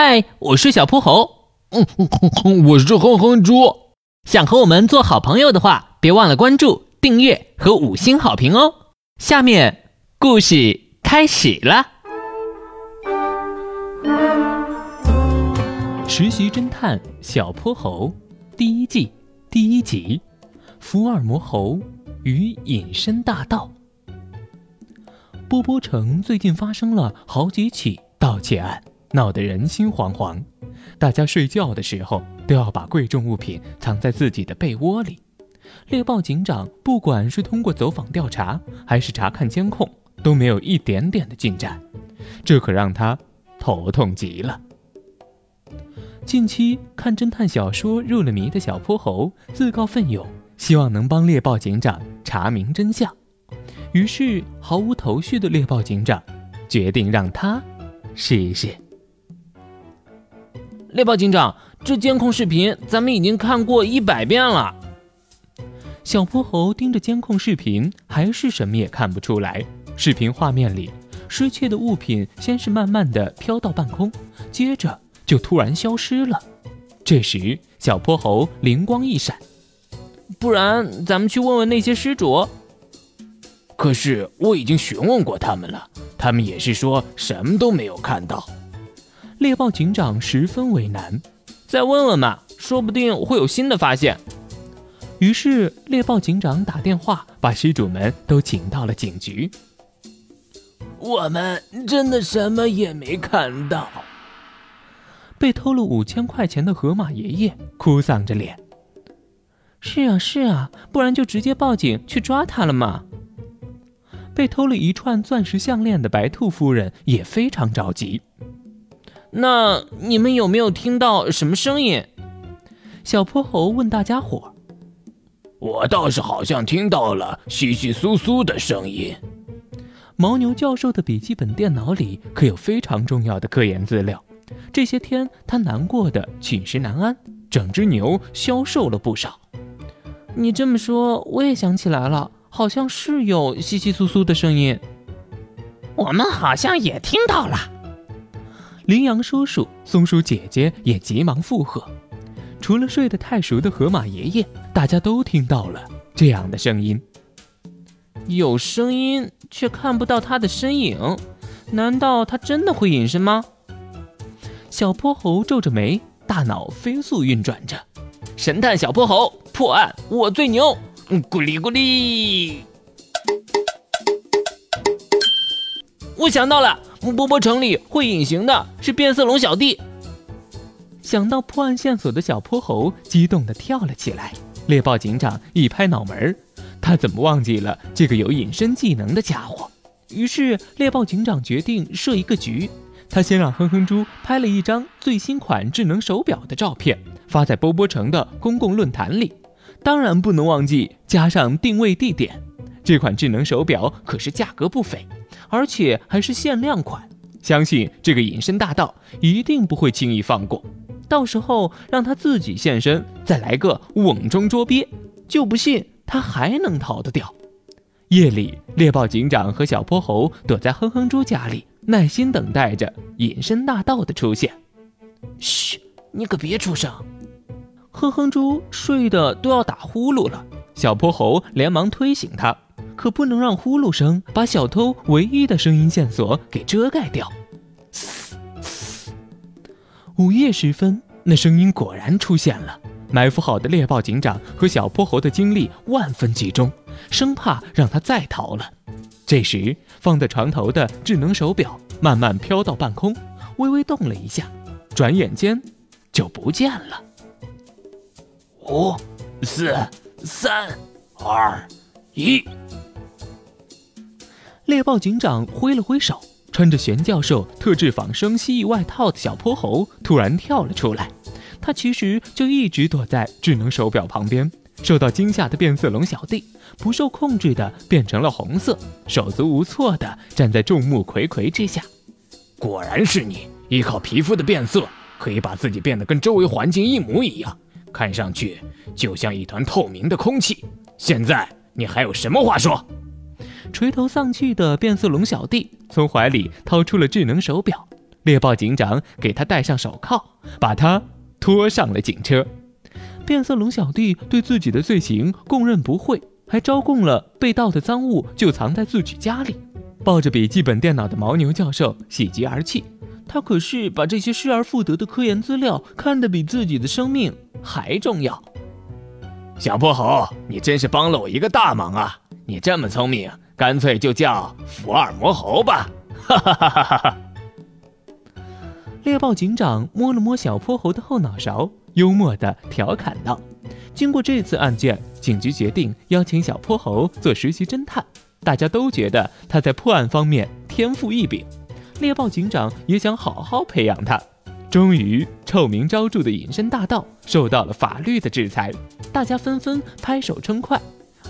嗨，我是小泼猴。嗯，我是哼哼猪。想和我们做好朋友的话，别忘了关注、订阅和五星好评哦。下面故事开始了。实习侦探小泼猴第一季第一集：福尔摩猴与隐身大盗。波波城最近发生了好几起盗窃案。闹得人心惶惶，大家睡觉的时候都要把贵重物品藏在自己的被窝里。猎豹警长不管是通过走访调查，还是查看监控，都没有一点点的进展，这可让他头痛极了。近期看侦探小说入了迷的小泼猴自告奋勇，希望能帮猎豹警长查明真相。于是毫无头绪的猎豹警长决定让他试一试。猎豹警长，这监控视频咱们已经看过一百遍了。小泼猴盯着监控视频，还是什么也看不出来。视频画面里，失窃的物品先是慢慢的飘到半空，接着就突然消失了。这时，小泼猴灵光一闪，不然咱们去问问那些失主。可是我已经询问过他们了，他们也是说什么都没有看到。猎豹警长十分为难，再问问嘛，说不定会有新的发现。于是猎豹警长打电话把失主们都请到了警局。我们真的什么也没看到。被偷了五千块钱的河马爷爷哭丧着脸。是啊是啊，不然就直接报警去抓他了嘛。被偷了一串钻石项链的白兔夫人也非常着急。那你们有没有听到什么声音？小泼猴问大家伙。我倒是好像听到了窸窸窣窣的声音。牦牛教授的笔记本电脑里可有非常重要的科研资料。这些天他难过的寝食难安，整只牛消瘦了不少。你这么说，我也想起来了，好像是有窸窸窣窣的声音。我们好像也听到了。羚羊叔叔、松鼠姐姐也急忙附和。除了睡得太熟的河马爷爷，大家都听到了这样的声音。有声音却看不到他的身影，难道他真的会隐身吗？小泼猴皱着眉，大脑飞速运转着。神探小泼猴破案，我最牛！咕哩咕哩。我想到了。波波城里会隐形的是变色龙小弟。想到破案线索的小泼猴激动地跳了起来。猎豹警长一拍脑门他怎么忘记了这个有隐身技能的家伙？于是猎豹警长决定设一个局。他先让哼哼猪拍了一张最新款智能手表的照片，发在波波城的公共论坛里。当然不能忘记加上定位地点。这款智能手表可是价格不菲。而且还是限量款，相信这个隐身大盗一定不会轻易放过。到时候让他自己现身，再来个瓮中捉鳖，就不信他还能逃得掉。夜里，猎豹警长和小泼猴躲在哼哼猪家里，耐心等待着隐身大盗的出现。嘘，你可别出声！哼哼猪睡得都要打呼噜了，小泼猴连忙推醒他。可不能让呼噜声把小偷唯一的声音线索给遮盖掉。午夜时分，那声音果然出现了。埋伏好的猎豹警长和小泼猴的精力万分集中，生怕让他再逃了。这时，放在床头的智能手表慢慢飘到半空，微微动了一下，转眼间就不见了。五、四、三、二、一。猎豹警长挥了挥手，穿着玄教授特制仿生蜥蜴外套的小泼猴突然跳了出来。他其实就一直躲在智能手表旁边。受到惊吓的变色龙小弟不受控制的变成了红色，手足无措的站在众目睽睽之下。果然是你，依靠皮肤的变色可以把自己变得跟周围环境一模一样，看上去就像一团透明的空气。现在你还有什么话说？垂头丧气的变色龙小弟从怀里掏出了智能手表，猎豹警长给他戴上手铐，把他拖上了警车。变色龙小弟对自己的罪行供认不讳，还招供了被盗的赃物就藏在自己家里。抱着笔记本电脑的牦牛教授喜极而泣，他可是把这些失而复得的科研资料看得比自己的生命还重要。小泼猴，你真是帮了我一个大忙啊！你这么聪明，干脆就叫福尔摩猴吧！哈哈哈哈哈！猎豹警长摸了摸小泼猴的后脑勺，幽默地调侃道：“经过这次案件，警局决定邀请小泼猴做实习侦探。大家都觉得他在破案方面天赋异禀，猎豹警长也想好好培养他。”终于，臭名昭著的隐身大盗受到了法律的制裁，大家纷纷拍手称快，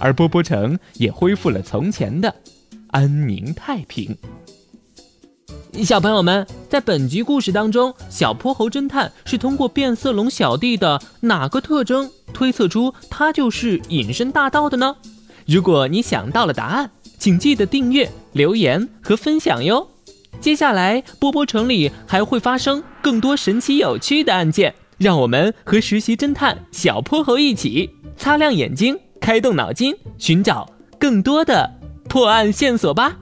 而波波城也恢复了从前的安宁太平。小朋友们，在本集故事当中，小泼猴侦探是通过变色龙小弟的哪个特征推测出他就是隐身大盗的呢？如果你想到了答案，请记得订阅、留言和分享哟。接下来，波波城里还会发生更多神奇有趣的案件，让我们和实习侦探小泼猴一起擦亮眼睛，开动脑筋，寻找更多的破案线索吧。